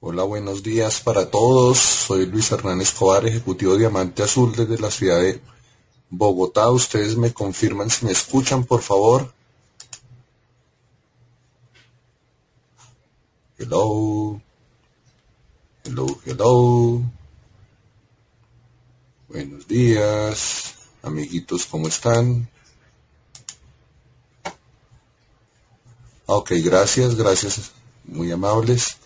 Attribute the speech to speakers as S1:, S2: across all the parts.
S1: Hola, buenos días para todos. Soy Luis Hernán Escobar, ejecutivo Diamante Azul desde la ciudad de Bogotá. Ustedes me confirman si me escuchan, por favor. Hello. Hello, hello. Buenos días, amiguitos, ¿cómo están? Ok, gracias, gracias, muy amables.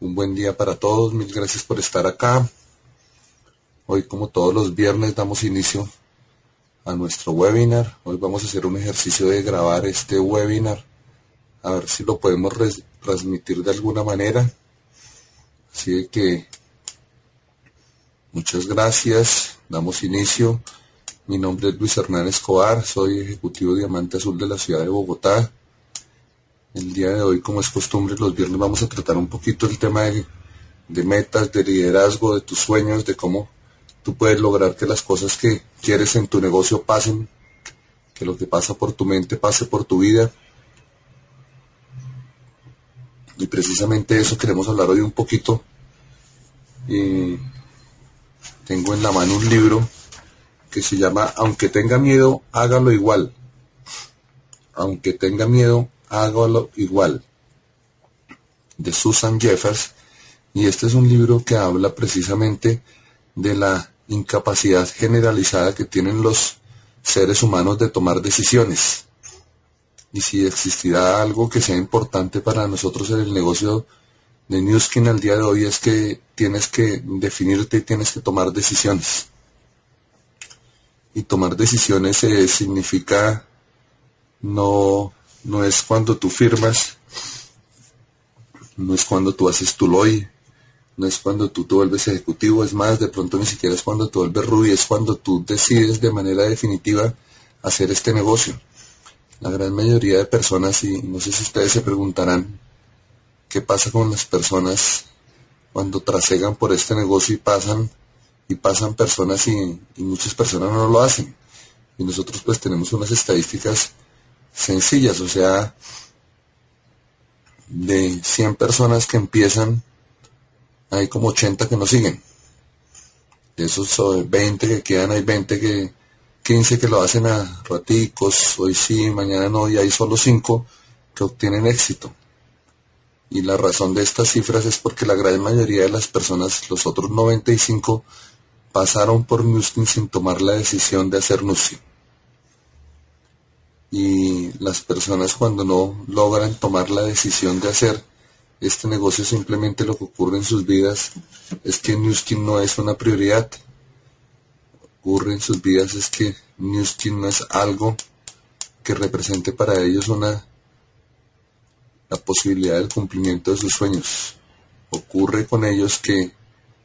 S1: Un buen día para todos, mil gracias por estar acá. Hoy, como todos los viernes, damos inicio a nuestro webinar. Hoy vamos a hacer un ejercicio de grabar este webinar. A ver si lo podemos transmitir de alguna manera. Así que muchas gracias. Damos inicio. Mi nombre es Luis Hernán Escobar. Soy ejecutivo Diamante Azul de la ciudad de Bogotá. El día de hoy, como es costumbre, los viernes vamos a tratar un poquito el tema de, de metas, de liderazgo, de tus sueños, de cómo tú puedes lograr que las cosas que quieres en tu negocio pasen, que lo que pasa por tu mente pase por tu vida. Y precisamente eso queremos hablar hoy un poquito. Y tengo en la mano un libro que se llama Aunque tenga miedo, hágalo igual. Aunque tenga miedo, hágalo igual. De Susan Jeffers. Y este es un libro que habla precisamente de la incapacidad generalizada que tienen los seres humanos de tomar decisiones. Y si existirá algo que sea importante para nosotros en el negocio de Newskin al día de hoy es que tienes que definirte y tienes que tomar decisiones. Y tomar decisiones eh, significa no, no es cuando tú firmas, no es cuando tú haces tu LOI, no es cuando tú te vuelves ejecutivo, es más, de pronto ni siquiera es cuando tú vuelves Ruby, es cuando tú decides de manera definitiva hacer este negocio. La gran mayoría de personas, y no sé si ustedes se preguntarán, ¿qué pasa con las personas cuando trasegan por este negocio y pasan y pasan personas y, y muchas personas no lo hacen? Y nosotros pues tenemos unas estadísticas sencillas, o sea, de 100 personas que empiezan, hay como 80 que no siguen. De esos 20 que quedan, hay 20 que, 15 que lo hacen a raticos, hoy sí, mañana no, y hay solo 5 que obtienen éxito. Y la razón de estas cifras es porque la gran mayoría de las personas, los otros 95, pasaron por Nuskin sin tomar la decisión de hacer Nuskin y las personas cuando no logran tomar la decisión de hacer este negocio simplemente lo que ocurre en sus vidas es que Newskin no es una prioridad. Ocurre en sus vidas es que Newskin no es algo que represente para ellos una la posibilidad del cumplimiento de sus sueños. Ocurre con ellos que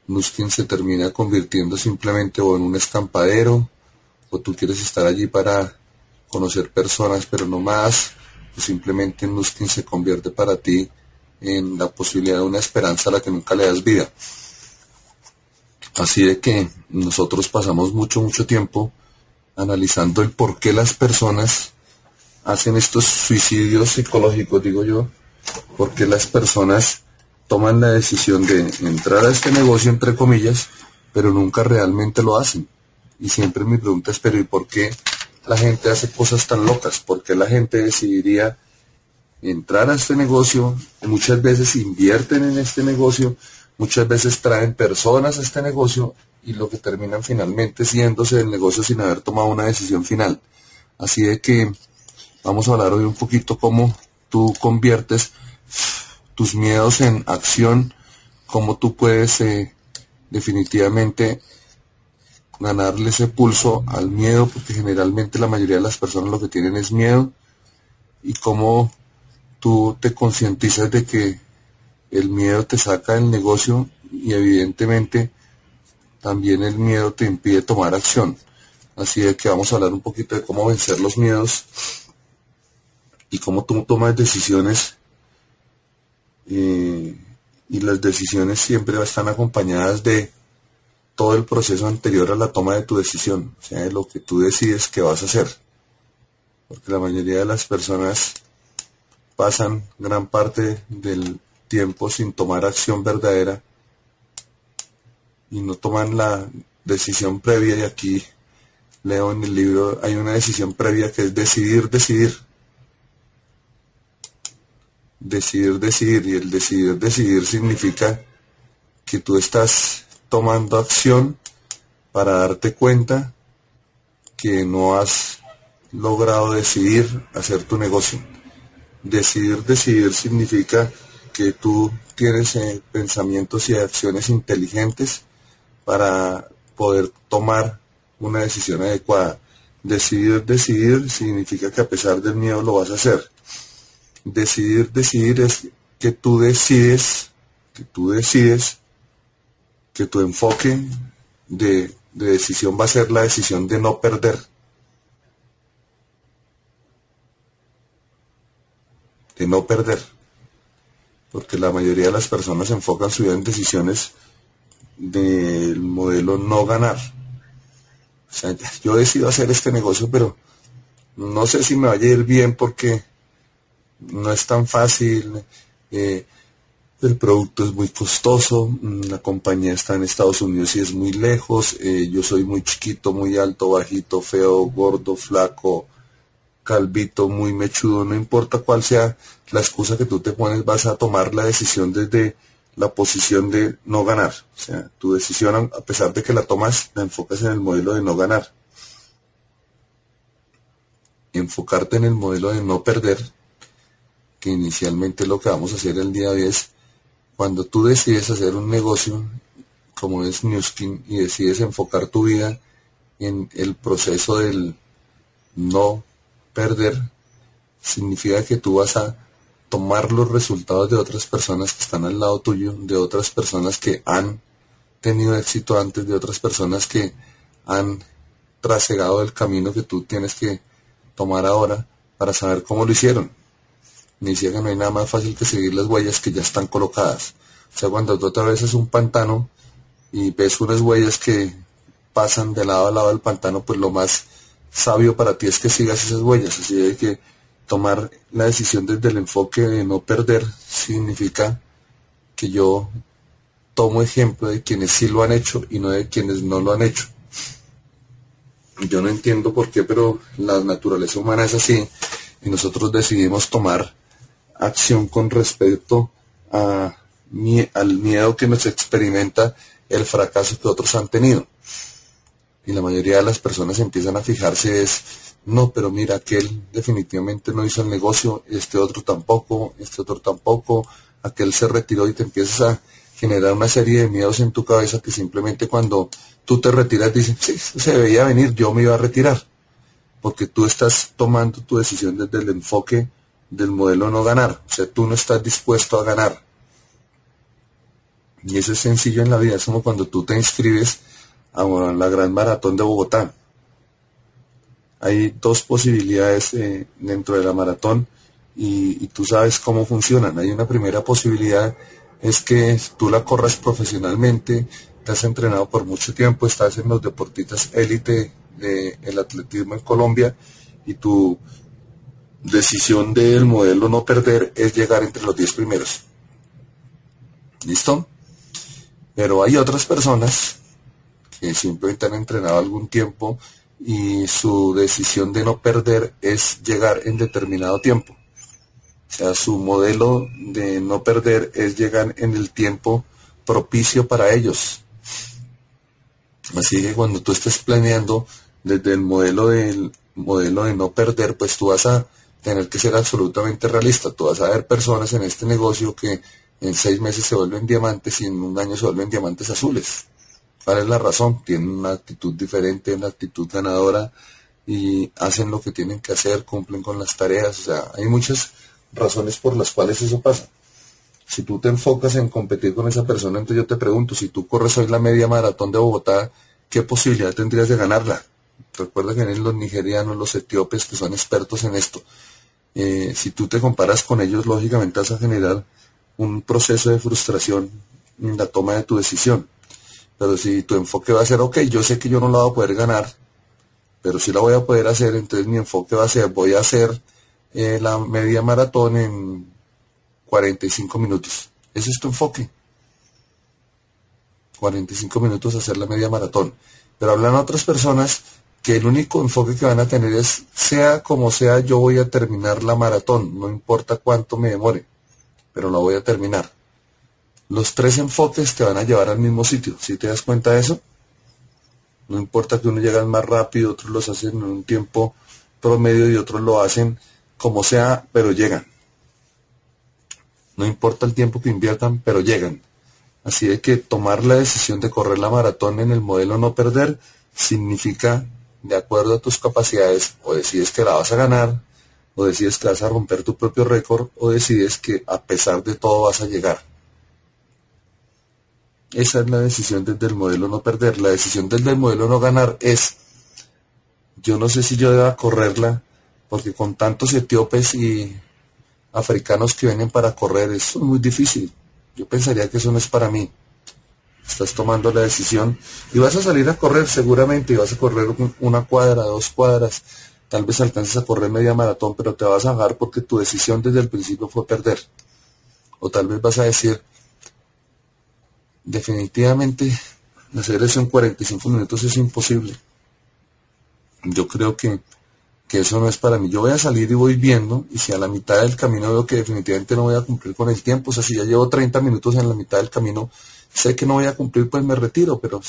S1: Nuskin se termina convirtiendo simplemente o en un escampadero o tú quieres estar allí para conocer personas, pero no más, pues simplemente Nuskin se convierte para ti en la posibilidad de una esperanza a la que nunca le das vida. Así de que nosotros pasamos mucho, mucho tiempo analizando el por qué las personas hacen estos suicidios psicológicos, digo yo, por qué las personas toman la decisión de entrar a este negocio, entre comillas, pero nunca realmente lo hacen. Y siempre mi pregunta es, pero ¿y por qué la gente hace cosas tan locas? porque la gente decidiría entrar a este negocio? Muchas veces invierten en este negocio, muchas veces traen personas a este negocio y lo que terminan finalmente siéndose del negocio sin haber tomado una decisión final. Así de que vamos a hablar hoy un poquito cómo tú conviertes tus miedos en acción, cómo tú puedes eh, definitivamente ganarle ese pulso al miedo, porque generalmente la mayoría de las personas lo que tienen es miedo, y cómo tú te concientizas de que el miedo te saca del negocio y evidentemente también el miedo te impide tomar acción. Así es que vamos a hablar un poquito de cómo vencer los miedos y cómo tú tomas decisiones. Eh, y las decisiones siempre están acompañadas de todo el proceso anterior a la toma de tu decisión, o sea, de lo que tú decides que vas a hacer. Porque la mayoría de las personas pasan gran parte del tiempo sin tomar acción verdadera y no toman la decisión previa y aquí leo en el libro hay una decisión previa que es decidir, decidir. Decidir, decidir y el decidir, decidir significa que tú estás tomando acción para darte cuenta que no has logrado decidir hacer tu negocio. Decidir, decidir significa que tú tienes eh, pensamientos y acciones inteligentes para poder tomar una decisión adecuada. Decidir, decidir significa que a pesar del miedo lo vas a hacer. Decidir, decidir es que tú decides, que tú decides que tu enfoque de, decisión va a ser la decisión de no perder. De no perder. Porque la mayoría de las personas enfocan su vida en decisiones del modelo no ganar. O sea, yo decido hacer este negocio, pero no sé si me vaya a ir bien porque no es tan fácil. Eh, el producto es muy costoso, mm, la compañía está en Estados Unidos y es muy lejos, eh, yo soy muy chiquito, muy alto, bajito, feo, gordo, flaco, calvito, muy mechudo, no importa cuál sea la excusa que tú te pones, vas a tomar la decisión desde la posición de no ganar. O sea, tu decisión, a pesar de que la tomas, la enfocas en el modelo de no ganar. Enfocarte en el modelo de no perder, que inicialmente lo que vamos a hacer el día de hoy es cuando tú decides hacer un negocio, como es Newskin, y decides enfocar tu vida en el proceso del no perder, significa que tú vas a tomar los resultados de otras personas que están al lado tuyo, de otras personas que han tenido éxito antes, de otras personas que han trasegado el camino que tú tienes que tomar ahora para saber cómo lo hicieron ni que no hay nada más fácil que seguir las huellas que ya están colocadas. O sea, cuando tú atravesas un pantano y ves unas huellas que pasan de lado a lado del pantano, pues lo más sabio para ti es que sigas esas huellas. Así de que tomar la decisión desde el enfoque de no perder significa que yo tomo ejemplo de quienes sí lo han hecho y no de quienes no lo han hecho. Yo no entiendo por qué, pero la naturaleza humana es así y nosotros decidimos tomar acción con respecto a, al miedo que nos experimenta el fracaso que otros han tenido. Y la mayoría de las personas empiezan a fijarse es, no, pero mira, aquel definitivamente no hizo el negocio, este otro tampoco, este otro tampoco, aquel se retiró y te empiezas a generar una serie de miedos en tu cabeza que simplemente cuando tú te retiras dices, sí, se veía venir, yo me iba a retirar. Porque tú estás tomando tu decisión desde el enfoque del modelo no ganar. O sea, tú no estás dispuesto a ganar. Y eso es sencillo en la vida. Es como cuando tú te inscribes a la Gran Maratón de Bogotá. Hay dos posibilidades eh, dentro de la maratón y, tú sabes cómo funcionan. Hay una primera posibilidad, es que tú la corras profesionalmente, te has entrenado por mucho tiempo, estás en los deportistas élite del atletismo en Colombia y tú decisión del modelo no perder es llegar entre los 10 primeros. ¿Listo? Pero hay otras personas que simplemente han entrenado algún tiempo y su decisión de no perder es llegar en determinado tiempo. O sea, su modelo de no perder es llegar en el tiempo propicio para ellos. Así que cuando tú estés planeando desde el modelo del modelo de no perder, pues tú vas a tener que ser absolutamente realista. Tú vas a ver personas en este negocio que en seis meses se vuelven diamantes y en un año se vuelven diamantes azules. ¿Cuál es la razón? Tienen una actitud diferente, una actitud ganadora y hacen lo que tienen que hacer, cumplen con las tareas. O sea, hay muchas razones por las cuales eso pasa. Si tú te enfocas en competir con esa persona, entonces yo te pregunto, si tú corres hoy la media maratón de Bogotá, ¿qué posibilidad tendrías de ganarla? Recuerda que en los nigerianos, los etíopes, que son expertos en esto, eh, si tú te comparas con ellos, lógicamente vas a generar un proceso de frustración en la toma de tu decisión. Pero si tu enfoque va a ser, ok, yo sé que yo no la voy a poder ganar, pero si la voy a poder hacer, entonces mi enfoque va a ser, voy a hacer eh, la media maratón en 45 minutos. Ese es tu enfoque. 45 minutos hacer la media maratón. Pero hablan otras personas que el único enfoque que van a tener es, sea como sea, yo voy a terminar la maratón, no importa cuánto me demore, pero la voy a terminar. Los tres enfoques te van a llevar al mismo sitio, si te das cuenta de eso? No importa que uno llegue más rápido, otros los hacen en un tiempo promedio y otros lo hacen como sea, pero llegan. No importa el tiempo que inviertan, pero llegan. Así de que tomar la decisión de correr la maratón en el modelo no perder significa de acuerdo a tus capacidades, o decides que la vas a ganar, o decides que vas a romper tu propio récord, o decides que a pesar de todo vas a llegar. Esa es la decisión desde el modelo no perder. La decisión desde el modelo no ganar es, yo no sé si yo deba correrla, porque con tantos etíopes y africanos que vienen para correr, es muy difícil. Yo pensaría que eso no es para mí estás tomando la decisión y vas a salir a correr seguramente y vas a correr una cuadra, dos cuadras, tal vez alcances a correr media maratón, pero te vas a bajar porque tu decisión desde el principio fue perder. O tal vez vas a decir, definitivamente hacer eso en 45 minutos es imposible. Yo creo que, que eso no es para mí. Yo voy a salir y voy viendo, y si a la mitad del camino veo que definitivamente no voy a cumplir con el tiempo, o sea, si ya llevo 30 minutos en la mitad del camino, sé que no voy a cumplir, pues me retiro, pero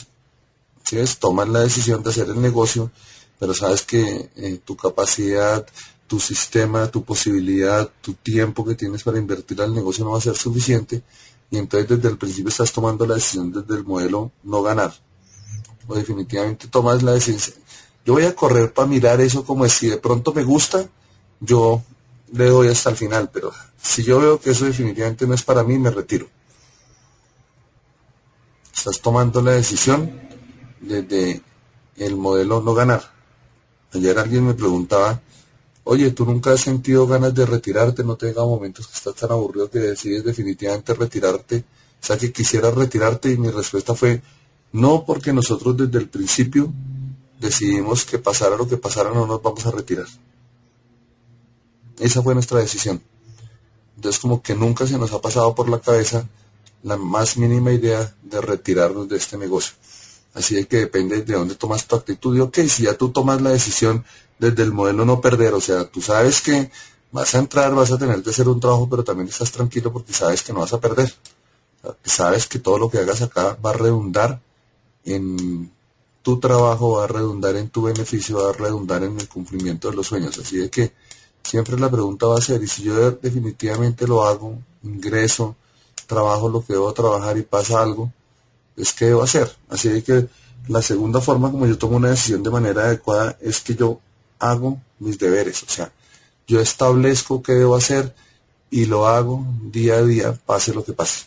S1: si es, tomas la decisión de hacer el negocio, pero sabes que eh, tu capacidad, tu sistema, tu posibilidad, tu tiempo que tienes para invertir al negocio no va a ser suficiente, y entonces desde el principio estás tomando la decisión desde el modelo no ganar. O definitivamente tomas la decisión. Yo voy a correr para mirar eso como si de pronto me gusta, yo le doy hasta el final, pero si yo veo que eso definitivamente no es para mí, me retiro. Estás tomando la decisión desde el modelo no ganar. Ayer alguien me preguntaba, oye, ¿tú nunca has sentido ganas de retirarte? No te llega momentos que estás tan aburrido que decides definitivamente retirarte. O sea, que quisieras retirarte y mi respuesta fue, no, porque nosotros desde el principio decidimos que pasara lo que pasara, no nos vamos a retirar. Esa fue nuestra decisión. Entonces como que nunca se nos ha pasado por la cabeza la más mínima idea de retirarnos de este negocio. Así que depende de dónde tomas tu actitud. Y ok, si ya tú tomas la decisión desde el modelo no perder, o sea, tú sabes que vas a entrar, vas a tener que hacer un trabajo, pero también estás tranquilo porque sabes que no vas a perder. sabes que todo lo que hagas acá va a redundar en tu trabajo, va a redundar en tu beneficio, va a redundar en el cumplimiento de los sueños. Así de que siempre la pregunta va a ser, y si yo definitivamente lo hago, ingreso, trabajo lo que debo trabajar y pasa algo, es que debo hacer. Así que la segunda forma como yo tomo una decisión de manera adecuada es que yo hago mis deberes, o sea, yo establezco qué debo hacer y lo hago día a día, pase lo que pase.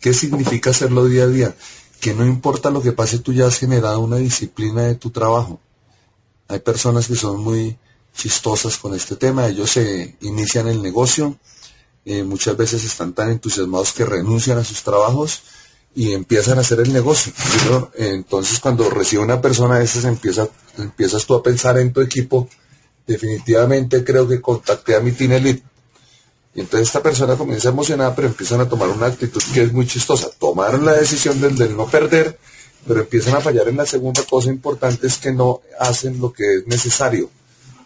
S1: ¿Qué significa hacerlo día a día? Que no importa lo que pase, tú ya has generado una disciplina de tu trabajo. Hay personas que son muy chistosas con este tema. Ellos se inician el negocio, eh, muchas veces están tan entusiasmados que renuncian a sus trabajos y empiezan a hacer el negocio. Entonces cuando recibe una persona de esas empieza, empiezas tú a pensar en tu equipo, definitivamente creo que contacté a mi Team Elite. Y entonces esta persona comienza emocionada, pero empiezan a tomar una actitud que es muy chistosa. Tomaron la decisión del, del no perder, pero empiezan a fallar en la segunda cosa importante, es que no hacen lo que es necesario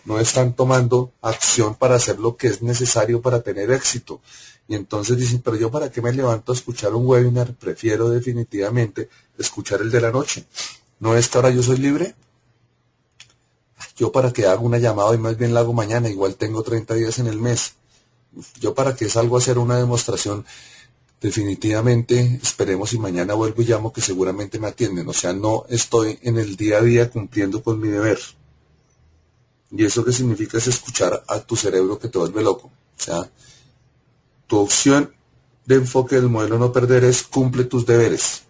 S1: no están tomando acción para hacer lo que es necesario para tener éxito. Y entonces dicen, pero yo para qué me levanto a escuchar un webinar, prefiero definitivamente escuchar el de la noche. ¿No es que ahora yo soy libre? Yo para que haga una llamada y más bien la hago mañana, igual tengo 30 días en el mes. Yo para que salgo a hacer una demostración, definitivamente esperemos y mañana vuelvo y llamo que seguramente me atienden. O sea, no estoy en el día a día cumpliendo con mi deber. Y eso que significa es escuchar a tu cerebro que te vuelve loco. O sea, tu opción de enfoque del modelo no perder es cumple tus deberes.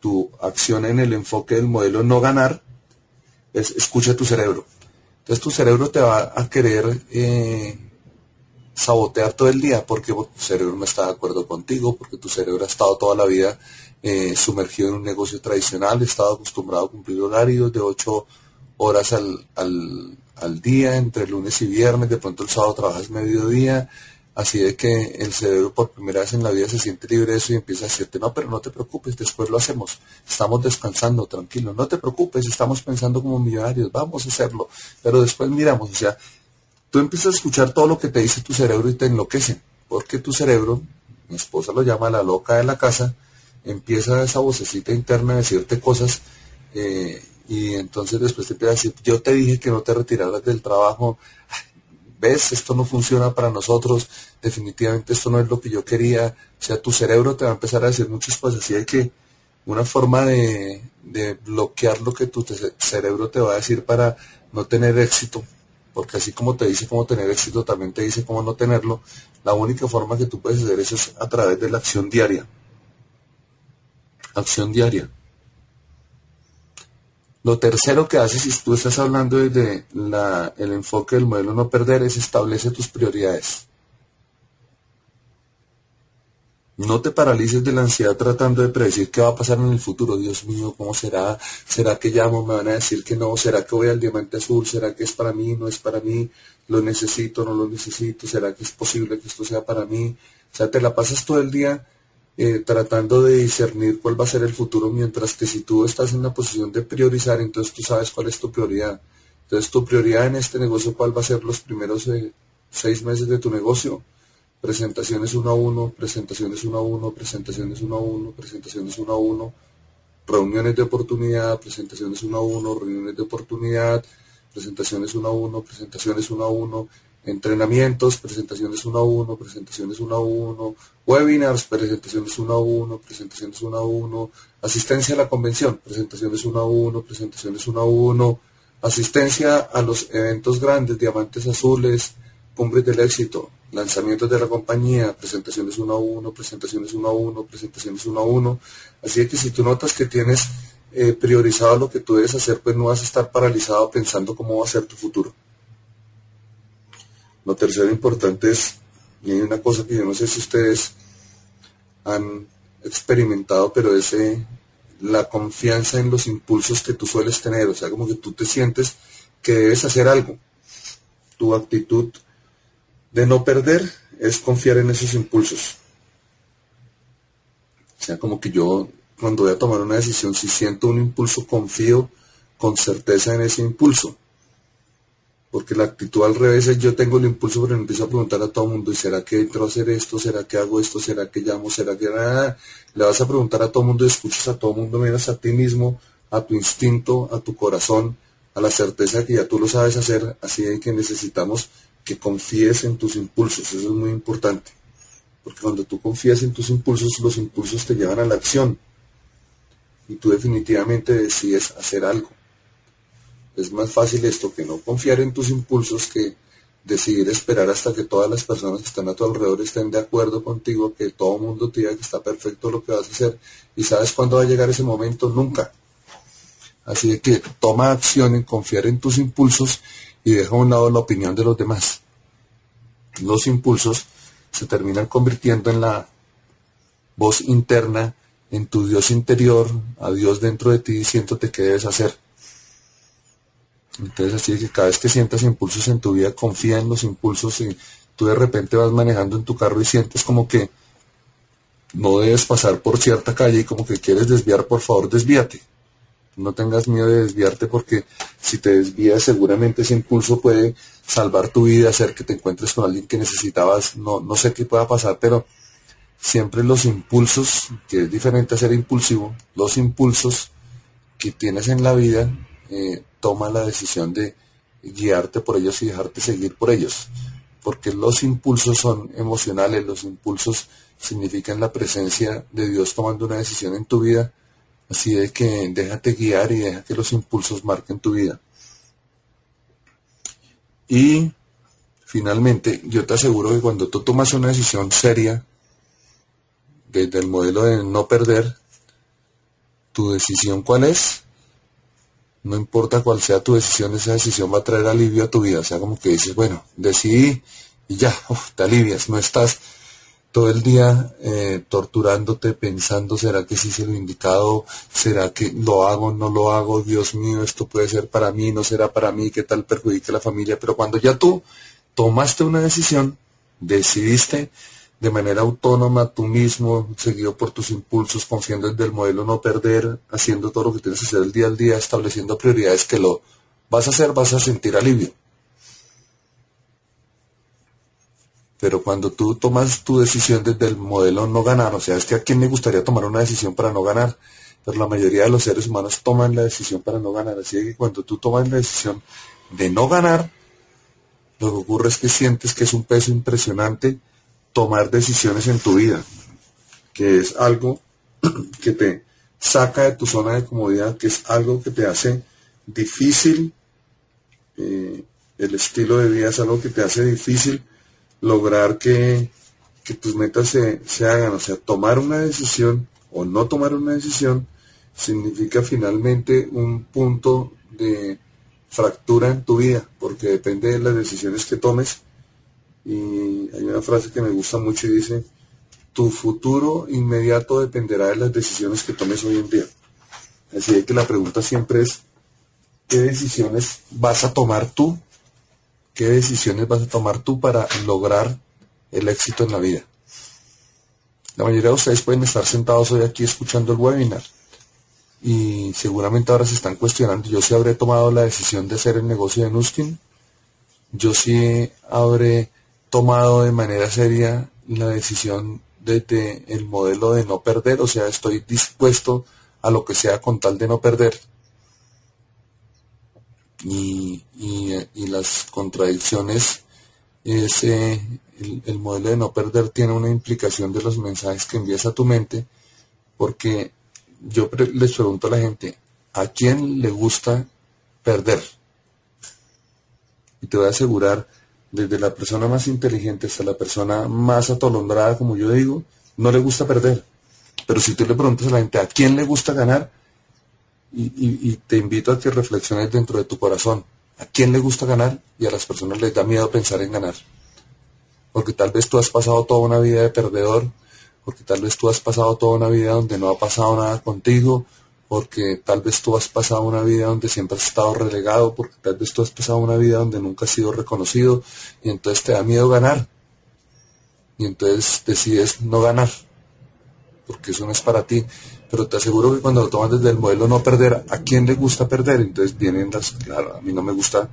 S1: Tu acción en el enfoque del modelo no ganar es escucha a tu cerebro. Entonces tu cerebro te va a querer eh, sabotear todo el día porque tu cerebro no está de acuerdo contigo, porque tu cerebro ha estado toda la vida eh, sumergido en un negocio tradicional, estado acostumbrado a cumplir horarios de 8 horas al, al, al día, entre lunes y viernes, de pronto el sábado trabajas mediodía, Así de que el cerebro por primera vez en la vida se siente libre de eso y empieza a decirte, no, pero no te preocupes, después lo hacemos. Estamos descansando, tranquilo, no te preocupes, estamos pensando como millonarios, vamos a hacerlo. Pero después miramos, o sea, tú empiezas a escuchar todo lo que te dice tu cerebro y te enloquece, porque tu cerebro, mi esposa lo llama la loca de la casa, empieza esa vocecita interna a decirte cosas eh, y entonces después te empieza a decir, yo te dije que no te retiraras del trabajo, ves, esto no funciona para nosotros, definitivamente esto no es lo que yo quería, o sea, tu cerebro te va a empezar a decir muchas cosas, así hay que una forma de, de bloquear lo que tu cerebro te va a decir para no tener éxito, porque así como te dice cómo tener éxito, también te dice cómo no tenerlo, la única forma que tú puedes hacer eso es a través de la acción diaria. Acción diaria. Lo tercero que haces si tú estás hablando desde el enfoque del modelo no perder es establece tus prioridades. No te paralices de la ansiedad tratando de predecir qué va a pasar en el futuro. Dios mío, ¿cómo será? ¿Será que llamo? ¿Me van a decir que no? ¿Será que voy al diamante azul? ¿Será que es para mí? ¿No es para mí? ¿Lo necesito? ¿No lo necesito? ¿Será que es posible que esto sea para mí? O sea, te la pasas todo el día eh, tratando de discernir cuál va a ser el futuro, mientras que si tú estás en la posición de priorizar, entonces tú sabes cuál es tu prioridad. Entonces tu prioridad en este negocio, cuál va a ser los primeros eh, seis meses de tu negocio. Presentaciones uno a uno, presentaciones uno a uno, presentaciones uno a uno, presentaciones uno a uno, reuniones de oportunidad, presentaciones uno a uno, reuniones de oportunidad, presentaciones uno a uno, presentaciones uno a uno, entrenamientos, presentaciones uno a uno, presentaciones uno a uno, webinars, presentaciones uno a uno, presentaciones uno a uno, asistencia a la convención, presentaciones uno a uno, presentaciones uno a uno, asistencia a los eventos grandes, diamantes azules, cumbres del éxito, lanzamientos de la compañía, presentaciones uno a uno, presentaciones uno a uno, presentaciones uno a uno. Así que si tú notas que tienes eh, priorizado lo que tú debes hacer, pues no vas a estar paralizado pensando cómo va a ser tu futuro. Lo tercero importante es, y hay una cosa que yo no sé si ustedes han experimentado, pero es eh, la confianza en los impulsos que tú sueles tener, o sea, como que tú te sientes que debes hacer algo. Tu actitud de no perder es confiar en esos impulsos. O sea, como que yo cuando voy a tomar una decisión, si siento un impulso, confío con certeza en ese impulso. Porque la actitud al revés es yo tengo el impulso, pero empiezo a preguntar a todo el mundo, ¿y será que entro a hacer esto? ¿Será que hago esto? ¿Será que llamo? ¿Será que nada? Le vas a preguntar a todo el mundo escuchas a todo el mundo menos a ti mismo, a tu instinto, a tu corazón, a la certeza que ya tú lo sabes hacer, así de que necesitamos que confíes en tus impulsos, eso es muy importante. Porque cuando tú confías en tus impulsos, los impulsos te llevan a la acción. Y tú definitivamente decides hacer algo. Es más fácil esto que no confiar en tus impulsos que decidir esperar hasta que todas las personas que están a tu alrededor estén de acuerdo contigo, que todo el mundo te diga que está perfecto lo que vas a hacer. ¿Y sabes cuándo va a llegar ese momento? Nunca. Así que toma acción en confiar en tus impulsos y deja a un lado la opinión de los demás. Los impulsos se terminan convirtiendo en la voz interna, en tu Dios interior, a Dios dentro de ti diciéndote qué debes hacer. Entonces así es que cada vez que sientas impulsos en tu vida, confía en los impulsos y tú de repente vas manejando en tu carro y sientes como que no debes pasar por cierta calle y como que quieres desviar, por favor desvíate. No tengas miedo de desviarte porque si te desvías seguramente ese impulso puede salvar tu vida, hacer que te encuentres con alguien que necesitabas, no, no sé qué pueda pasar, pero siempre los impulsos, que es diferente a ser impulsivo, los impulsos que tienes en la vida eh, toma la decisión de guiarte por ellos y dejarte seguir por ellos. Porque los impulsos son emocionales, los impulsos significan la presencia de Dios tomando una decisión en tu vida. Así de que déjate guiar y deja que los impulsos marquen tu vida. Y finalmente, yo te aseguro que cuando tú tomas una decisión seria, desde el modelo de no perder, tu decisión cuál es, no importa cuál sea tu decisión, esa decisión va a traer alivio a tu vida. O sea, como que dices, bueno, decidí y ya, te alivias, no estás todo el día eh, torturándote, pensando, ¿será que sí se lo indicado? ¿Será que lo hago, no lo hago? Dios mío, esto puede ser para mí, no será para mí, ¿qué tal perjudique a la familia? Pero cuando ya tú tomaste una decisión, decidiste de manera autónoma, tú mismo, seguido por tus impulsos, confiando en el modelo no perder, haciendo todo lo que tienes que hacer el día al día, estableciendo prioridades que lo vas a hacer, vas a sentir alivio. Pero cuando tú tomas tu decisión desde el modelo no ganar, o sea, es que a quién le gustaría tomar una decisión para no ganar, pero la mayoría de los seres humanos toman la decisión para no ganar. Así que cuando tú tomas la decisión de no ganar, lo que ocurre es que sientes que es un peso impresionante tomar decisiones en tu vida, que es algo que te saca de tu zona de comodidad, que es algo que te hace difícil, eh, el estilo de vida es algo que te hace difícil lograr que, tus metas se, se, hagan. O sea, tomar una decisión o no tomar una decisión significa finalmente un punto de fractura en tu vida, porque depende de las decisiones que tomes. Y hay una frase que me gusta mucho y dice, tu futuro inmediato dependerá de las decisiones que tomes hoy en día. Así que la pregunta siempre es, ¿qué decisiones vas a tomar tú ¿Qué decisiones vas a tomar tú para lograr el éxito en la vida? La mayoría de ustedes pueden estar sentados hoy aquí escuchando el webinar y seguramente ahora se están cuestionando, yo sí habré tomado la decisión de hacer el negocio de Nuskin, yo sí habré tomado de manera seria la decisión de, el modelo de no perder, o sea, estoy dispuesto a lo que sea con tal de no perder y, y, las contradicciones, es, el, el, modelo de no perder tiene una implicación de los mensajes que envías a tu mente, porque yo les pregunto a la gente, ¿a quién le gusta perder? Y te voy a asegurar, desde la persona más inteligente hasta la persona más atolondrada, como yo digo, no le gusta perder. Pero si tú le preguntas a la gente, ¿a quién le gusta ganar? y, te invito a que reflexiones dentro de tu corazón. ¿A quién le gusta ganar? Y a las personas les da miedo pensar en ganar. Porque tal vez tú has pasado toda una vida de perdedor, porque tal vez tú has pasado toda una vida donde no ha pasado nada contigo, porque tal vez tú has pasado una vida donde siempre has estado relegado, porque tal vez tú has pasado una vida donde nunca has sido reconocido, y entonces te da miedo ganar. Y entonces decides no ganar, porque eso no es para ti pero te aseguro que cuando lo tomas desde el modelo no perder, ¿a quién le gusta perder? Entonces vienen las, claro, a mí no me gusta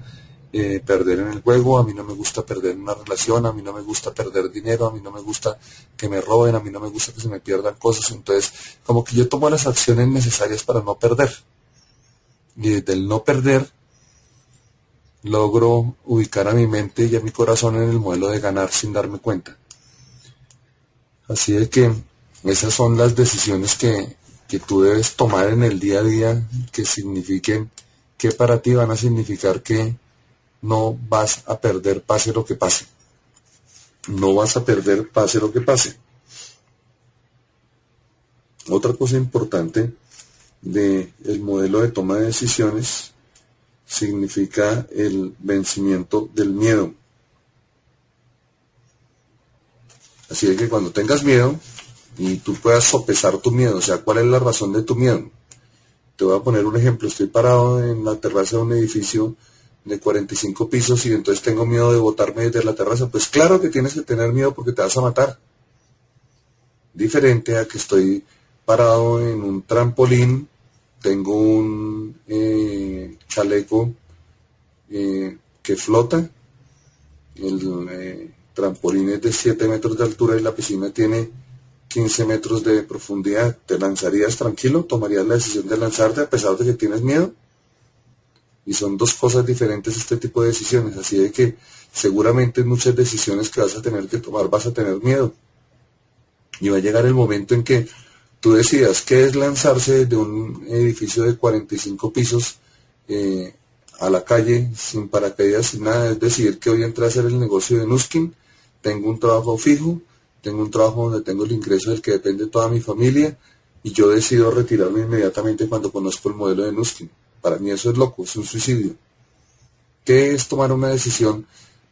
S1: eh, perder en el juego, a mí no me gusta perder una relación, a mí no me gusta perder dinero, a mí no me gusta que me roben, a mí no me gusta que se me pierdan cosas, entonces como que yo tomo las acciones necesarias para no perder. Y desde el no perder, logro ubicar a mi mente y a mi corazón en el modelo de ganar sin darme cuenta. Así de que esas son las decisiones que, que tú debes tomar en el día a día que signifiquen que para ti van a significar que no vas a perder pase lo que pase. No vas a perder pase lo que pase. Otra cosa importante del el modelo de toma de decisiones significa el vencimiento del miedo. Así que cuando tengas miedo, y tú puedas sopesar tu miedo, o sea, cuál es la razón de tu miedo. Te voy a poner un ejemplo, estoy parado en la terraza de un edificio de 45 pisos y entonces tengo miedo de botarme desde la terraza. Pues claro que tienes que tener miedo porque te vas a matar. Diferente a que estoy parado en un trampolín, tengo un eh, chaleco eh, que flota, el eh, trampolín es de 7 metros de altura y la piscina tiene 15 metros de profundidad, ¿te lanzarías tranquilo? ¿Tomarías la decisión de lanzarte a pesar de que tienes miedo? Y son dos cosas diferentes este tipo de decisiones, así de que seguramente en muchas decisiones que vas a tener que tomar vas a tener miedo. Y va a llegar el momento en que tú decidas qué es lanzarse de un edificio de 45 pisos eh, a la calle sin paracaídas, sin nada, es decidir que voy a entrar a hacer el negocio de Nuskin, tengo un trabajo fijo, tengo un trabajo donde tengo el ingreso del que depende toda mi familia y yo decido retirarme inmediatamente cuando conozco el modelo de Nuskin. Para mí eso es loco, es un suicidio. ¿Qué es tomar una decisión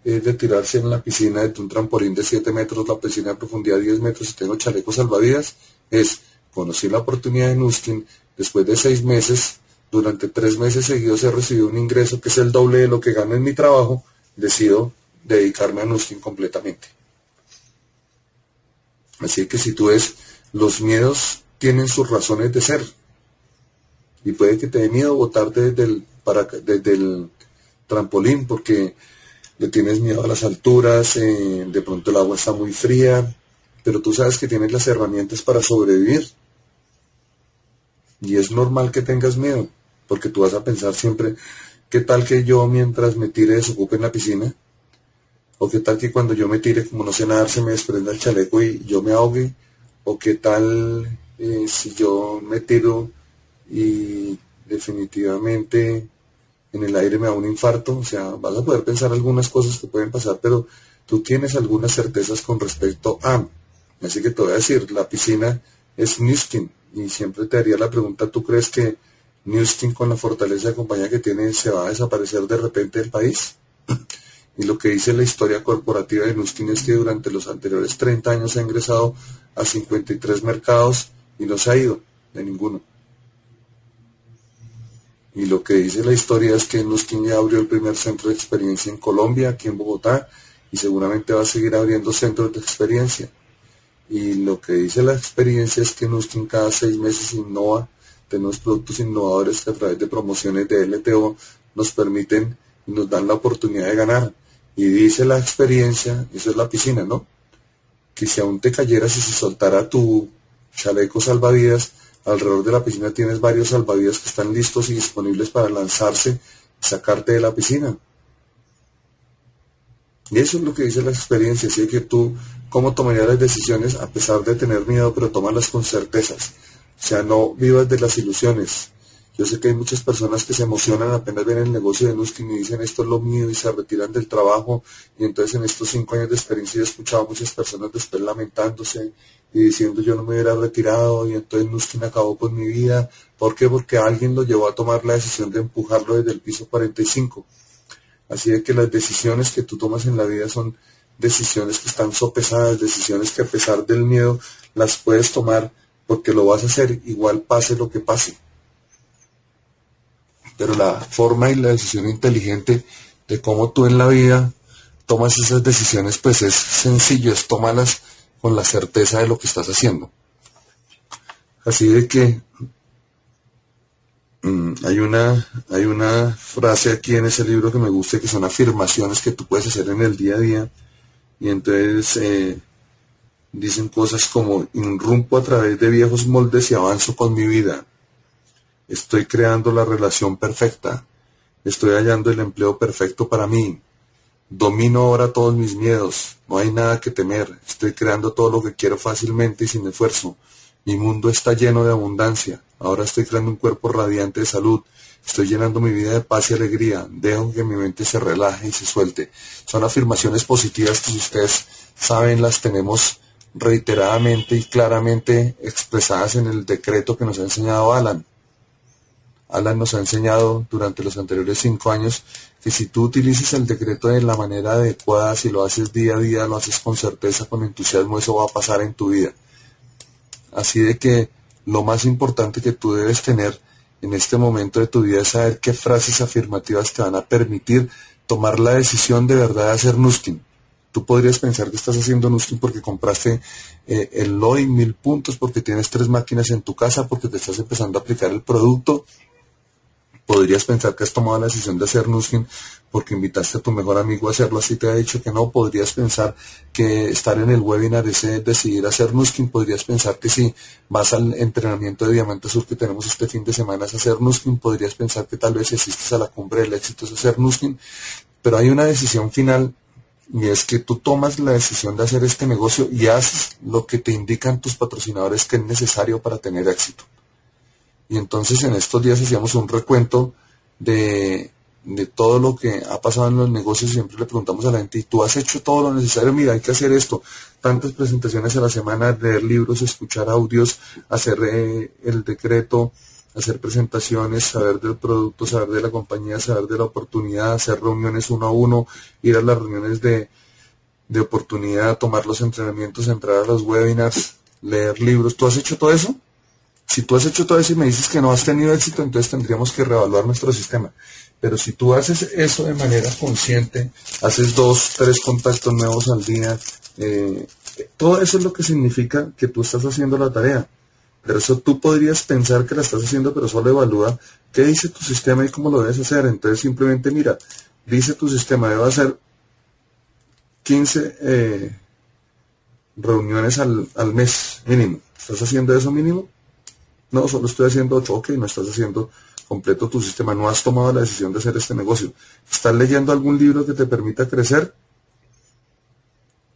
S1: de tirarse en la piscina de un trampolín de 7 metros, la piscina de profundidad 10 metros y tengo chalecos salvavidas? Es, conocí la oportunidad de Nuskin, después de seis meses, durante tres meses seguidos he recibido un ingreso que es el doble de lo que gano en mi trabajo, decido dedicarme a Nuskin completamente. Así que si tú ves, los miedos tienen sus razones de ser. Y puede que te dé miedo botarte desde el, para, trampolín porque le tienes miedo a las alturas, eh, de pronto el agua está muy fría, pero tú sabes que tienes las herramientas para sobrevivir. Y es normal que tengas miedo, porque tú vas a pensar siempre, ¿qué tal que yo mientras me tire desocupe en la piscina? ¿O qué tal que cuando yo me tire, como no sé nadar, se me desprenda el chaleco y yo me ahogue? ¿O qué tal eh, si yo me tiro y definitivamente en el aire me da un infarto? O sea, vas a poder pensar algunas cosas que pueden pasar, pero tú tienes algunas certezas con respecto a... Así que te voy a decir, la piscina es Niskin, y siempre te haría la pregunta, ¿tú crees que Newskin con la fortaleza de compañía que tiene se va a desaparecer de repente del país? Y lo que dice la historia corporativa de Nuskin es que durante los anteriores 30 años ha ingresado a 53 mercados y no se ha ido de ninguno. Y lo que dice la historia es que Nuskin ya abrió el primer centro de experiencia en Colombia, aquí en Bogotá, y seguramente va a seguir abriendo centros de experiencia. Y lo que dice la experiencia es que Nuskin cada seis meses innova, tenemos productos innovadores que a través de promociones de LTO nos permiten y nos dan la oportunidad de ganar. Y dice la experiencia, eso es la piscina, ¿no? Que si aún te cayeras y se soltara tu chaleco salvavidas, alrededor de la piscina tienes varios salvavidas que están listos y disponibles para lanzarse y sacarte de la piscina. Y eso es lo que dice la experiencia, así que tú cómo tomarías las decisiones a pesar de tener miedo, pero tómalas con certezas. O sea, no vivas de las ilusiones. Yo sé que hay muchas personas que se emocionan apenas ven el negocio de Nuskin y dicen esto es lo mío y se retiran del trabajo. Y entonces en estos cinco años de experiencia he escuchado a muchas personas después lamentándose y diciendo yo no me hubiera retirado y entonces Nuskin acabó con mi vida. ¿Por qué? Porque alguien lo llevó a tomar la decisión de empujarlo desde el piso 45. Así de que las decisiones que tú tomas en la vida son decisiones que están sopesadas, decisiones que a pesar del miedo las puedes tomar porque lo vas a hacer igual pase lo que pase. Pero la forma y la decisión inteligente de cómo tú en la vida tomas esas decisiones pues es sencillo, es tomarlas con la certeza de lo que estás haciendo. Así de que mm, hay, una, hay una frase aquí en ese libro que me gusta que son afirmaciones que tú puedes hacer en el día a día y entonces eh, dicen cosas como, irrumpo a través de viejos moldes y avanzo con mi vida. Estoy creando la relación perfecta. Estoy hallando el empleo perfecto para mí. Domino ahora todos mis miedos. No hay nada que temer. Estoy creando todo lo que quiero fácilmente y sin esfuerzo. Mi mundo está lleno de abundancia. Ahora estoy creando un cuerpo radiante de salud. Estoy llenando mi vida de paz y alegría. Dejo que mi mente se relaje y se suelte. Son afirmaciones positivas que si ustedes saben las tenemos reiteradamente y claramente expresadas en el decreto que nos ha enseñado Alan. Alan nos ha enseñado durante los anteriores cinco años que si tú utilizas el decreto de la manera adecuada, si lo haces día a día, lo haces con certeza, con entusiasmo, eso va a pasar en tu vida. Así de que lo más importante que tú debes tener en este momento de tu vida es saber qué frases afirmativas te van a permitir tomar la decisión de verdad de hacer Nuskin. Tú podrías pensar que estás haciendo Nuskin porque compraste eh, el LOI mil puntos, porque tienes tres máquinas en tu casa, porque te estás empezando a aplicar el producto podrías pensar que has tomado la decisión de hacer Nuskin porque invitaste a tu mejor amigo a hacerlo, así te ha dicho que no, podrías pensar que estar en el webinar es decidir hacer Nuskin, podrías pensar que si vas al entrenamiento de Diamante Sur que tenemos este fin de semana es hacer Nuskin, podrías pensar que tal vez si asistes a la cumbre del éxito es hacer Nuskin, pero hay una decisión final y es que tú tomas la decisión de hacer este negocio y haces lo que te indican tus patrocinadores que es necesario para tener éxito. Y entonces en estos días hacíamos un recuento de de todo lo que ha pasado en los negocios, siempre le preguntamos a la gente, ¿y tú has hecho todo lo necesario? Mira, hay que hacer esto. Tantas presentaciones a la semana, leer libros, escuchar audios, hacer eh, el decreto, hacer presentaciones, saber del producto, saber de la compañía, saber de la oportunidad, hacer reuniones uno a uno, ir a las reuniones de, de oportunidad, tomar los entrenamientos, entrar a los webinars, leer libros. ¿Tú has hecho todo eso? Si tú has hecho todo eso y me dices que no has tenido éxito, entonces tendríamos que reevaluar nuestro sistema. Pero si tú haces eso de manera consciente, haces dos, tres contactos nuevos al día, eh, todo eso es lo que significa que tú estás haciendo la tarea. Pero eso tú podrías pensar que la estás haciendo, pero solo evalúa qué dice tu sistema y cómo lo debes hacer. Entonces simplemente mira, dice tu sistema, debe hacer 15 eh, reuniones al, al mes mínimo. ¿Estás haciendo eso mínimo? No, solo estoy haciendo 8. Ok, no estás haciendo completo tu sistema. No has tomado la decisión de hacer este negocio. ¿Estás leyendo algún libro que te permita crecer?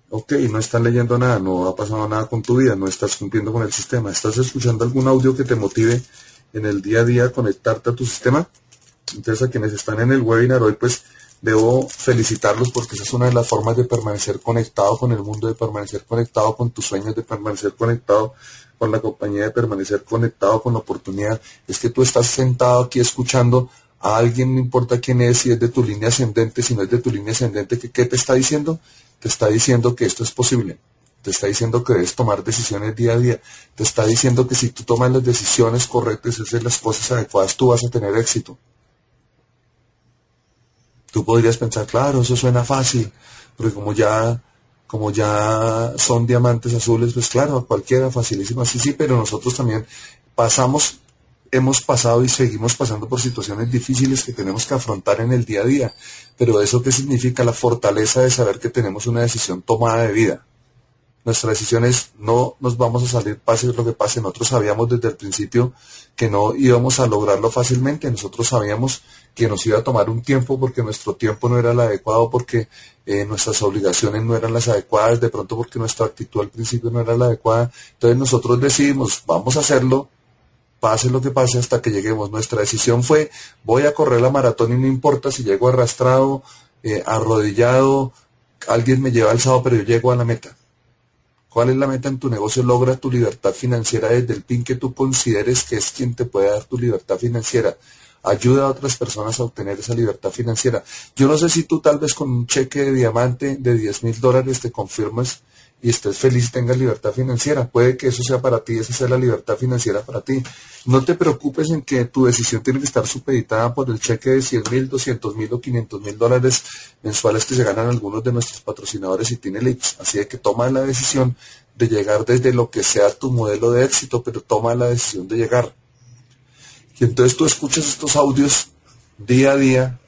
S1: ok, no estás leyendo nada, no ha pasado nada con tu vida, no estás cumpliendo con el sistema, estás escuchando algún audio que te motive en el día a día a conectarte a tu sistema. Entonces a quienes están en el webinar hoy, pues debo felicitarlos porque esa es una de las formas de permanecer conectado con el mundo, de permanecer conectado con tus sueños, de permanecer conectado con la compañía, de permanecer conectado con la oportunidad. Es que tú estás sentado aquí escuchando a alguien, no importa quién es, si es de tu línea ascendente, si no es de tu línea ascendente, ¿qué, qué te está diciendo? te está diciendo que esto es posible, te está diciendo que debes tomar decisiones día a día, te está diciendo que si tú tomas las decisiones correctas y haces las cosas adecuadas, tú vas a tener éxito. Tú podrías pensar, claro, eso suena fácil, porque como ya, como ya son diamantes azules, pues claro, cualquiera, facilísimo, sí, sí, pero nosotros también pasamos hemos pasado y seguimos pasando por situaciones difíciles que tenemos que afrontar en el día a día. Pero eso qué significa la fortaleza de saber que tenemos una decisión tomada de vida. Nuestra decisión es no nos vamos a salir pase lo que pase. Nosotros sabíamos desde el principio que no íbamos a lograrlo fácilmente. Nosotros sabíamos que nos iba a tomar un tiempo porque nuestro tiempo no era el adecuado, porque eh, nuestras obligaciones no eran las adecuadas, de pronto porque nuestra actitud al principio no era la adecuada. Entonces nosotros decidimos, vamos a hacerlo, pase lo que pase hasta que lleguemos. Nuestra decisión fue, voy a correr la maratón y no importa si llego arrastrado, eh, arrodillado, alguien me lleva alzado, pero yo llego a la meta. ¿Cuál es la meta en tu negocio? Logra tu libertad financiera desde el pin que tú consideres que es quien te puede dar tu libertad financiera. Ayuda a otras personas a obtener esa libertad financiera. Yo no sé si tú tal vez con un cheque de diamante de 10 mil dólares te confirmas y estés feliz y tengas libertad financiera. Puede que eso sea para ti, esa sea la libertad financiera para ti. No te preocupes en que tu decisión tiene que estar supeditada por el cheque de 100 mil, 200 mil o 500 mil dólares mensuales que se ganan algunos de nuestros patrocinadores y tiene leaks. Así que toma la decisión de llegar desde lo que sea tu modelo de éxito, pero toma la decisión de llegar. Y entonces tú escuchas estos audios día a día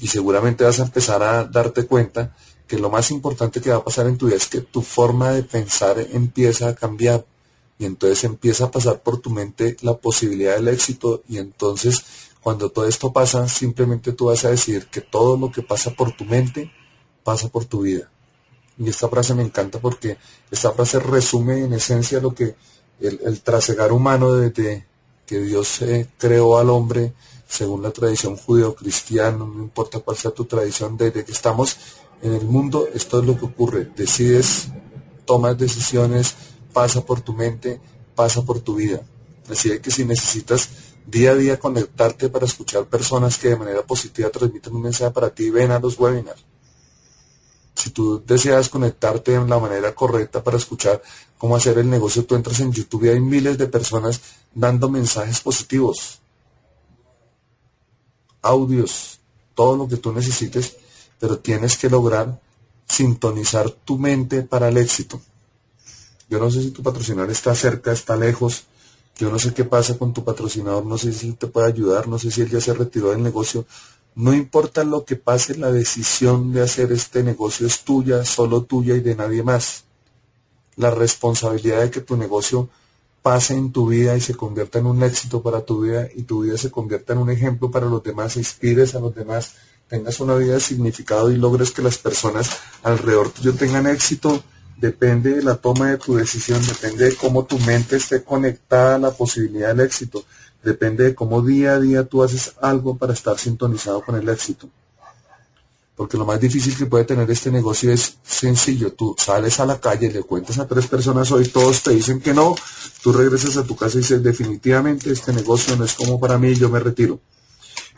S1: y seguramente vas a empezar a darte cuenta que lo más importante que va a pasar en tu vida es que tu forma de pensar empieza a cambiar. Y entonces empieza a pasar por tu mente la posibilidad del éxito. Y entonces cuando todo esto pasa simplemente tú vas a decidir que todo lo que pasa por tu mente pasa por tu vida. Y esta frase me encanta porque esta frase resume en esencia lo que el, trasegar humano desde que Dios eh, creó al hombre según la tradición judeo-cristiana, no importa cuál sea tu tradición, desde que estamos en el mundo esto es lo que ocurre. Decides, tomas decisiones, pasa por tu mente, pasa por tu vida. Así que si necesitas día a día conectarte para escuchar personas que de manera positiva transmiten un mensaje para ti, ven a los webinars. Si tú deseas conectarte de la manera correcta para escuchar cómo hacer el negocio, tú entras en YouTube y hay miles de personas dando mensajes positivos, audios, todo lo que tú necesites pero tienes que lograr sintonizar tu mente para el éxito. Yo no sé si tu patrocinador está cerca, está lejos, yo no sé qué pasa con tu patrocinador, no sé si te puede ayudar, no sé si él ya se retiró del negocio. No importa lo que pase, la decisión de hacer este negocio es tuya, solo tuya y de nadie más. La responsabilidad de que tu negocio pase en tu vida y se convierta en un éxito para tu vida y tu vida se convierta en un ejemplo para los demás, inspires a los demás, tengas una vida de significado y logres que las personas alrededor tuyo tengan éxito, depende de la toma de tu decisión, depende de cómo tu mente esté conectada a la posibilidad del éxito. depende de cómo día a día tú haces algo para estar sintonizado con el éxito. Porque lo más difícil que puede tener este negocio es sencillo. Tú sales a la calle, le cuentas a tres personas hoy, todos te dicen que no, tú regresas a tu casa y dices, definitivamente este negocio no es como para mí, yo me retiro.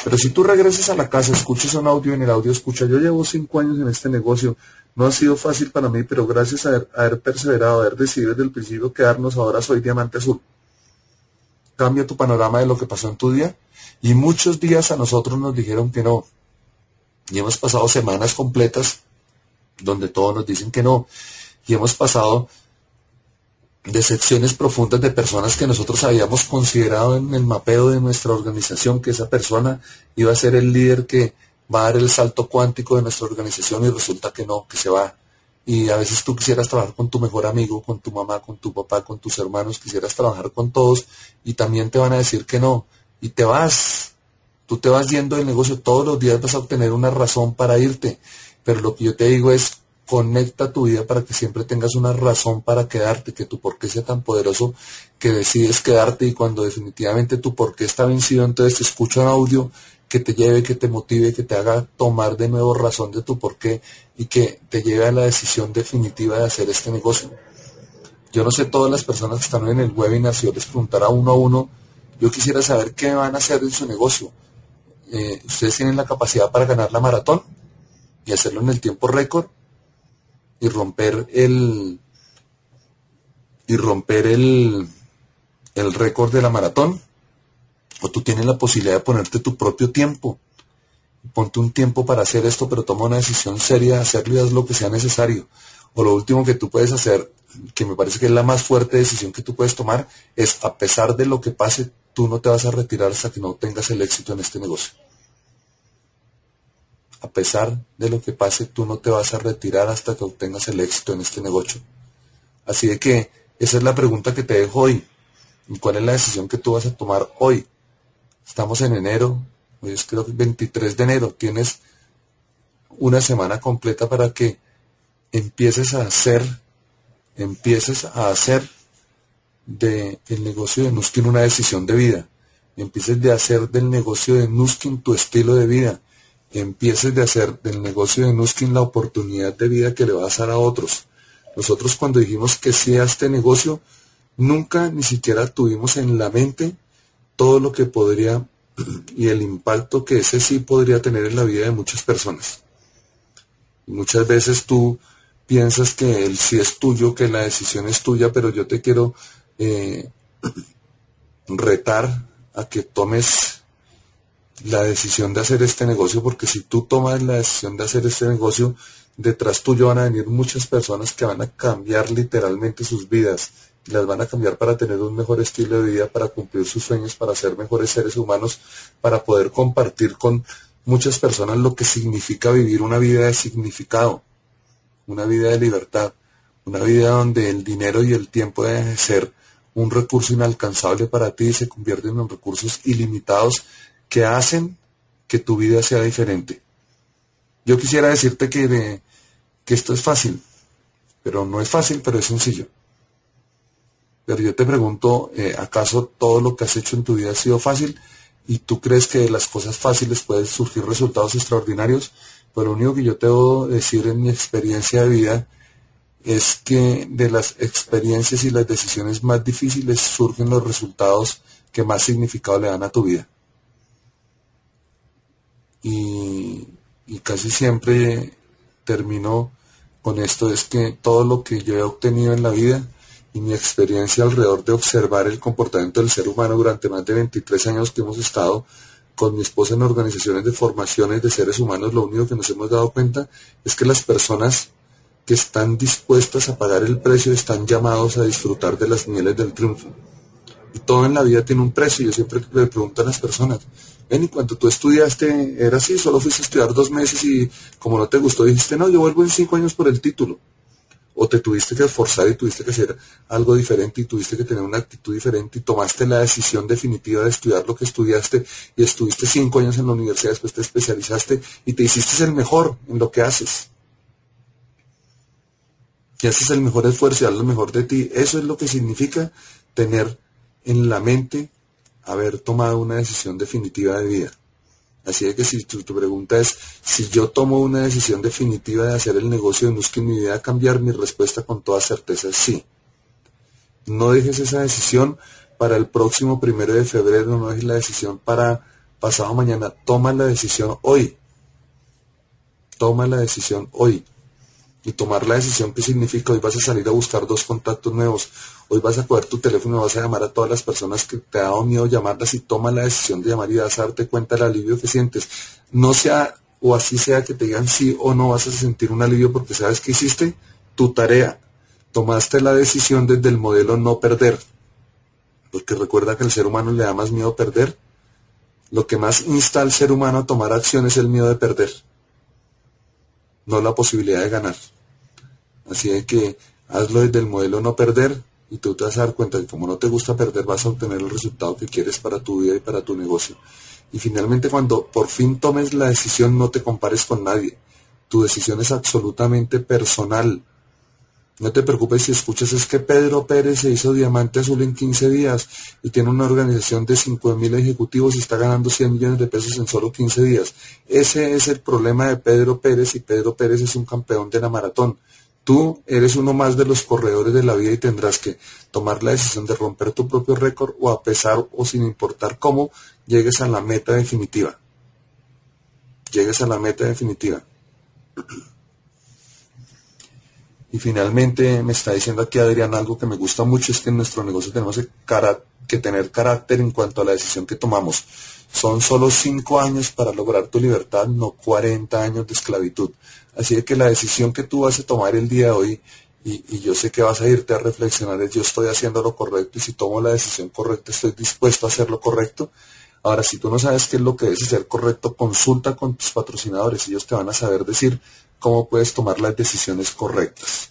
S1: Pero si tú regresas a la casa, escuchas un audio, en el audio escucha, yo llevo cinco años en este negocio, no ha sido fácil para mí, pero gracias a haber, haber perseverado, haber decidido desde el principio quedarnos, ahora soy diamante azul. Cambia tu panorama de lo que pasó en tu día. Y muchos días a nosotros nos dijeron que no, y hemos pasado semanas completas donde todos nos dicen que no. Y hemos pasado decepciones profundas de personas que nosotros habíamos considerado en el mapeo de nuestra organización, que esa persona iba a ser el líder que va a dar el salto cuántico de nuestra organización y resulta que no, que se va. Y a veces tú quisieras trabajar con tu mejor amigo, con tu mamá, con tu papá, con tus hermanos, quisieras trabajar con todos y también te van a decir que no. Y te vas Tú te vas yendo del negocio, todos los días vas a obtener una razón para irte. Pero lo que yo te digo es, conecta tu vida para que siempre tengas una razón para quedarte, que tu porqué sea tan poderoso que decides quedarte y cuando definitivamente tu porqué está vencido, entonces escucha un audio que te lleve, que te motive, que te haga tomar de nuevo razón de tu porqué y que te lleve a la decisión definitiva de hacer este negocio. Yo no sé todas las personas que están en el webinar, si yo les preguntara uno a uno, yo quisiera saber qué van a hacer en su negocio. Eh, ustedes tienen la capacidad para ganar la maratón y hacerlo en el tiempo récord y romper el y romper el, el récord de la maratón o tú tienes la posibilidad de ponerte tu propio tiempo ponte un tiempo para hacer esto pero toma una decisión seria hacerlo y haz lo que sea necesario. O lo último que tú puedes hacer que me parece que es la más fuerte decisión que tú puedes tomar es a pesar de lo que pase tú no te vas a retirar hasta que no tengas el éxito en este negocio. A pesar de lo que pase, tú no te vas a retirar hasta que obtengas el éxito en este negocio. Así de que esa es la pregunta que te dejo hoy. ¿Y cuál es la decisión que tú vas a tomar hoy? Estamos en enero, hoy es creo que 23 de enero. Tienes una semana completa para que empieces a hacer, empieces a hacer del negocio de Nuskin una decisión de vida. Empieces de hacer del negocio de Nuskin tu estilo de vida. Empieces de hacer del negocio de Nuskin la oportunidad de vida que le vas a dar a otros. Nosotros cuando dijimos que sí a este negocio, nunca ni siquiera tuvimos en la mente todo lo que podría y el impacto que ese sí podría tener en la vida de muchas personas. muchas veces tú piensas que el sí es tuyo, que la decisión es tuya, pero yo te quiero eh, retar a que tomes la decisión de hacer este negocio, porque si tú tomas la decisión de hacer este negocio, detrás tuyo van a venir muchas personas que van a cambiar literalmente sus vidas, las van a cambiar para tener un mejor estilo de vida, para cumplir sus sueños, para ser mejores seres humanos, para poder compartir con muchas personas lo que significa vivir una vida de significado, una vida de libertad, una vida donde el dinero y el tiempo deben ser un recurso inalcanzable para ti y se convierten en recursos ilimitados que hacen que tu vida sea diferente. Yo quisiera decirte que, esto es fácil, pero no es fácil, pero es sencillo. Pero yo te pregunto, eh, ¿acaso todo lo que has hecho en tu vida ha sido fácil? ¿Y tú crees que de las cosas fáciles pueden surgir resultados extraordinarios? Pero lo único que yo te debo decir en mi experiencia de vida es que de las experiencias y las decisiones más difíciles surgen los resultados que más significado le dan a tu vida. Y, casi siempre termino con esto, es que todo lo que yo he obtenido en la vida y mi experiencia alrededor de observar el comportamiento del ser humano durante más de 23 años que hemos estado con mi esposa en organizaciones de formaciones de seres humanos, lo único que nos hemos dado cuenta es que las personas que están dispuestas a pagar el precio están llamados a disfrutar de las mieles del triunfo. Y todo en la vida tiene un precio. Yo siempre le pregunto a las personas, ven, y cuando tú estudiaste, era así, solo fuiste a estudiar dos meses y como no te gustó, dijiste, no, yo vuelvo en cinco años por el título. O te tuviste que esforzar y tuviste que hacer algo diferente y tuviste que tener una actitud diferente y tomaste la decisión definitiva de estudiar lo que estudiaste y estuviste cinco años en la universidad, después te especializaste y te hiciste el mejor en lo que haces que haces el mejor esfuerzo y das lo mejor de ti. Eso es lo que significa tener en la mente haber tomado una decisión definitiva de vida. Así que si tu, pregunta es, si yo tomo una decisión definitiva de hacer el negocio de Nuskin, mi vida a cambiar, mi respuesta con toda certeza es sí. No dejes esa decisión para el próximo primero de febrero, no dejes la decisión para pasado mañana. Toma la decisión hoy. Toma la decisión hoy y tomar la decisión que significa hoy vas a salir a buscar dos contactos nuevos, hoy vas a coger tu teléfono y vas a llamar a todas las personas que te ha dado miedo llamarlas y toma la decisión de llamar y vas a darte cuenta del alivio que sientes. No sea o así sea que te digan sí o no vas a sentir un alivio porque sabes que hiciste tu tarea. Tomaste la decisión desde el modelo no perder. Porque recuerda que al ser humano le da más miedo perder. Lo que más insta al ser humano a tomar acción es el miedo de perder no la posibilidad de ganar. Así es que hazlo desde el modelo no perder y tú te vas a dar cuenta que como no te gusta perder vas a obtener el resultado que quieres para tu vida y para tu negocio. Y finalmente cuando por fin tomes la decisión no te compares con nadie. Tu decisión es absolutamente personal. No te preocupes si escuchas, es que Pedro Pérez se hizo diamante azul en 15 días y tiene una organización de 5.000 ejecutivos y está ganando 100 millones de pesos en solo 15 días. Ese es el problema de Pedro Pérez y Pedro Pérez es un campeón de la maratón. Tú eres uno más de los corredores de la vida y tendrás que tomar la decisión de romper tu propio récord o a pesar o sin importar cómo llegues a la meta definitiva. Llegues a la meta definitiva. Y finalmente me está diciendo aquí Adrián algo que me gusta mucho, es que en nuestro negocio tenemos que tener carácter en cuanto a la decisión que tomamos. Son solo cinco años para lograr tu libertad, no 40 años de esclavitud. Así que la decisión que tú vas a tomar el día de hoy, y, y, yo sé que vas a irte a reflexionar, es yo estoy haciendo lo correcto y si tomo la decisión correcta estoy dispuesto a hacer lo correcto. Ahora, si tú no sabes qué es lo que debes hacer correcto, consulta con tus patrocinadores, ellos te van a saber decir cómo puedes tomar las decisiones correctas.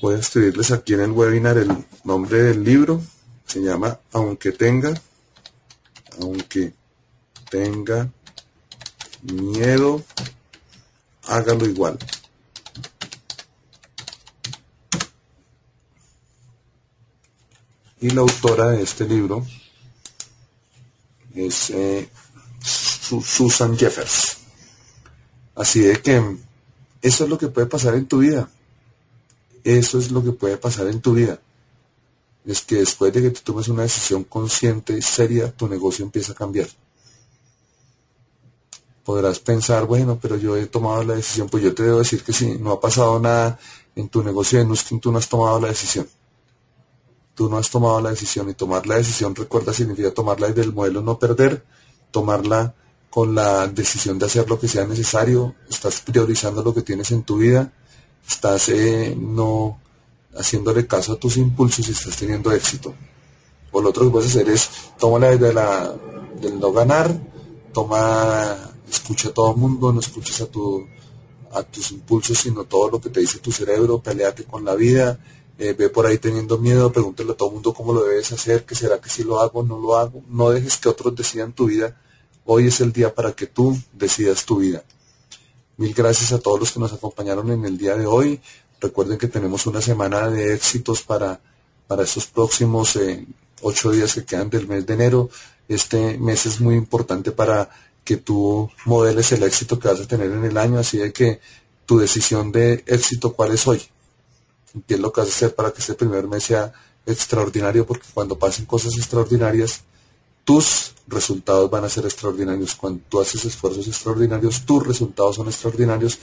S1: Voy a escribirles aquí en el webinar el nombre del libro. Se llama Aunque tenga, aunque tenga miedo, hágalo igual. Y la autora de este libro es eh, Susan Jeffers. Así de que eso es lo que puede pasar en tu vida. Eso es lo que puede pasar en tu vida. Es que después de que tú tomes una decisión consciente y seria, tu negocio empieza a cambiar. Podrás pensar, bueno, pero yo he tomado la decisión, pues yo te debo decir que si no ha pasado nada en tu negocio de Nuskin, tú no has tomado la decisión. Tú no has tomado la decisión y tomar la decisión, recuerda, significa tomarla desde el modelo no perder, tomarla con la decisión de hacer lo que sea necesario, estás priorizando lo que tienes en tu vida, estás eh, no haciéndole caso a tus impulsos y estás teniendo éxito. O lo otro que puedes hacer es, tómala desde la, del no ganar, toma, escucha a todo mundo, no escuches a, tu, a tus impulsos, sino todo lo que te dice tu cerebro, peleate con la vida, eh, ve por ahí teniendo miedo, pregúntale a todo mundo cómo lo debes hacer, que será que si lo hago, no lo hago, no dejes que otros decidan tu vida, Hoy es el día para que tú decidas tu vida. Mil gracias a todos los que nos acompañaron en el día de hoy. Recuerden que tenemos una semana de éxitos para, para estos próximos eh, ocho días que quedan del mes de enero. Este mes es muy importante para que tú modeles el éxito que vas a tener en el año, así de que tu decisión de éxito, ¿cuál es hoy? ¿Qué es lo que vas a hacer para que este primer mes sea extraordinario? Porque cuando pasen cosas extraordinarias, tus resultados van a ser extraordinarios. Cuando tú haces esfuerzos extraordinarios, tus resultados son extraordinarios.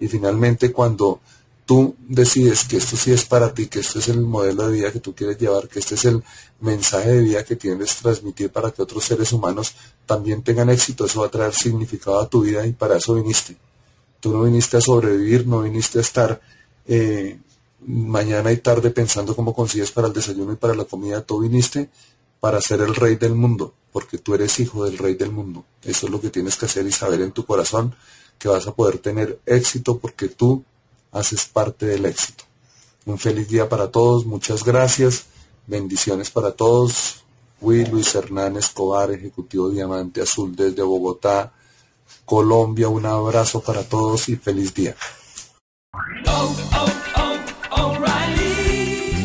S1: Y finalmente, cuando tú decides que esto sí es para ti, que este es el modelo de vida que tú quieres llevar, que este es el mensaje de vida que tienes transmitir para que otros seres humanos también tengan éxito, eso va a traer significado a tu vida y para eso viniste. Tú no viniste a sobrevivir, no viniste a estar eh, mañana y tarde pensando cómo consigues para el desayuno y para la comida, tú viniste para ser el rey del mundo, porque tú eres hijo del rey del mundo. Eso es lo que tienes que hacer y saber en tu corazón que vas a poder tener éxito porque tú haces parte del éxito. Un feliz día para todos, muchas gracias, bendiciones para todos. Fui Luis Hernán Escobar, Ejecutivo Diamante Azul desde Bogotá, Colombia. Un abrazo para todos y feliz día.